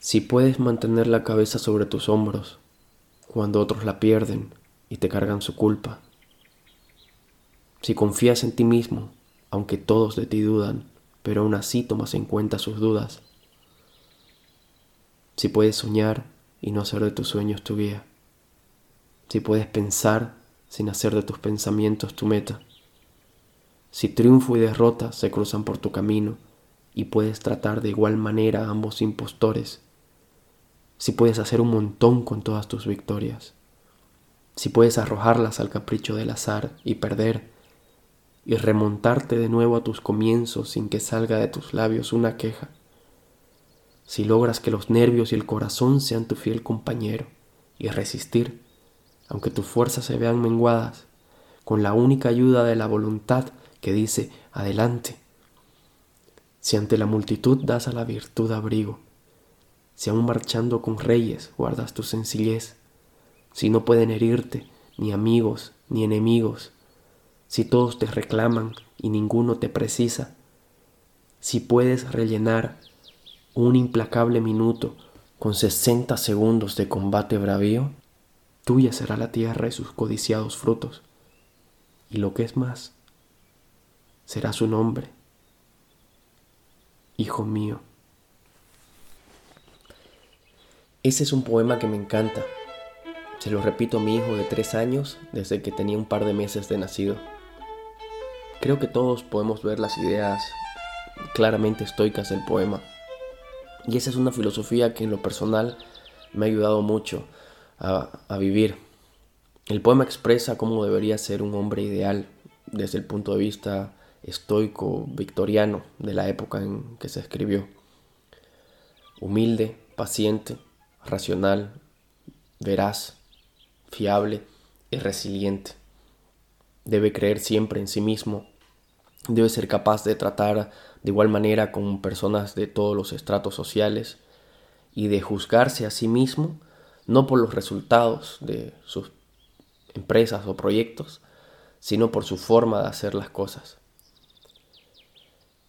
Si puedes mantener la cabeza sobre tus hombros cuando otros la pierden y te cargan su culpa. Si confías en ti mismo, aunque todos de ti dudan, pero aún así tomas en cuenta sus dudas. Si puedes soñar y no hacer de tus sueños tu guía. Si puedes pensar sin hacer de tus pensamientos tu meta. Si triunfo y derrota se cruzan por tu camino y puedes tratar de igual manera a ambos impostores. Si puedes hacer un montón con todas tus victorias. Si puedes arrojarlas al capricho del azar y perder y remontarte de nuevo a tus comienzos sin que salga de tus labios una queja. Si logras que los nervios y el corazón sean tu fiel compañero y resistir, aunque tus fuerzas se vean menguadas, con la única ayuda de la voluntad que dice adelante. Si ante la multitud das a la virtud abrigo, si aún marchando con reyes guardas tu sencillez, si no pueden herirte ni amigos ni enemigos, si todos te reclaman y ninguno te precisa, si puedes rellenar un implacable minuto con sesenta segundos de combate bravío, tuya será la tierra y sus codiciados frutos. Y lo que es más, será su nombre. Hijo mío. Ese es un poema que me encanta. Se lo repito a mi hijo de tres años desde que tenía un par de meses de nacido. Creo que todos podemos ver las ideas claramente estoicas del poema. Y esa es una filosofía que en lo personal me ha ayudado mucho a, a vivir. El poema expresa cómo debería ser un hombre ideal desde el punto de vista estoico victoriano de la época en que se escribió. Humilde, paciente, racional, veraz, fiable y resiliente. Debe creer siempre en sí mismo. Debe ser capaz de tratar de igual manera con personas de todos los estratos sociales y de juzgarse a sí mismo no por los resultados de sus empresas o proyectos, sino por su forma de hacer las cosas.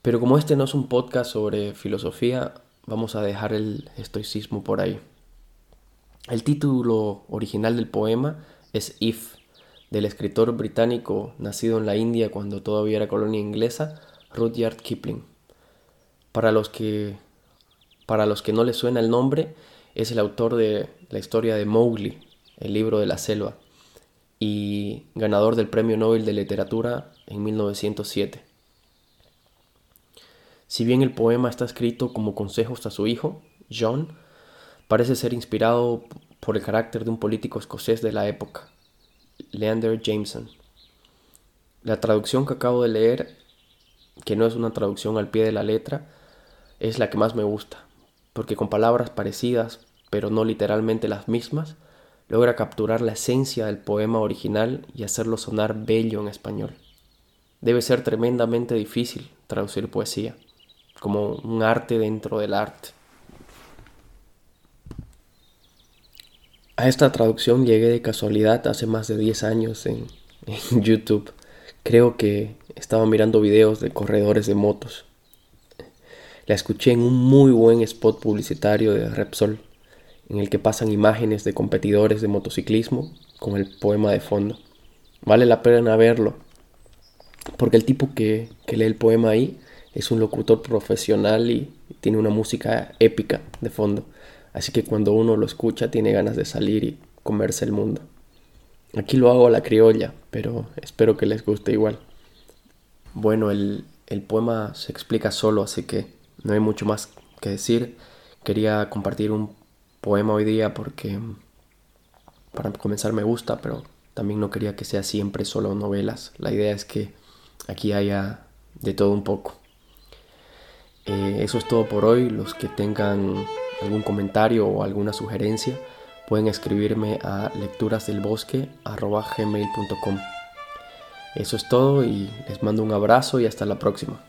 Pero como este no es un podcast sobre filosofía, vamos a dejar el estoicismo por ahí. El título original del poema es If, del escritor británico nacido en la India cuando todavía era colonia inglesa, Rudyard Kipling. Para los que, para los que no les suena el nombre, es el autor de la historia de Mowgli, el libro de la selva, y ganador del Premio Nobel de Literatura en 1907. Si bien el poema está escrito como consejos a su hijo, John, parece ser inspirado por el carácter de un político escocés de la época, Leander Jameson. La traducción que acabo de leer, que no es una traducción al pie de la letra, es la que más me gusta, porque con palabras parecidas, pero no literalmente las mismas, logra capturar la esencia del poema original y hacerlo sonar bello en español. Debe ser tremendamente difícil traducir poesía como un arte dentro del arte. A esta traducción llegué de casualidad hace más de 10 años en, YouTube. Creo que estaba mirando videos de corredores de motos. La escuché en un muy buen spot publicitario de Repsol, en el que pasan imágenes de competidores de motociclismo con el poema de fondo. Vale la pena verlo, porque el tipo que, que lee el poema ahí es un locutor profesional y tiene una música épica de fondo. Así que cuando uno lo escucha tiene ganas de salir y comerse el mundo. Aquí lo hago a la criolla, pero espero que les guste igual. Bueno, el, el poema se explica solo, así que no hay mucho más que decir. Quería compartir un poema hoy día porque para comenzar me gusta, pero también no quería que sea siempre solo novelas. La idea es que aquí haya de todo un poco. Eh, eso es todo por hoy. Los que tengan algún comentario o alguna sugerencia pueden escribirme a lecturasdelbosque.gmail.com Eso es todo y les mando un abrazo y hasta la próxima.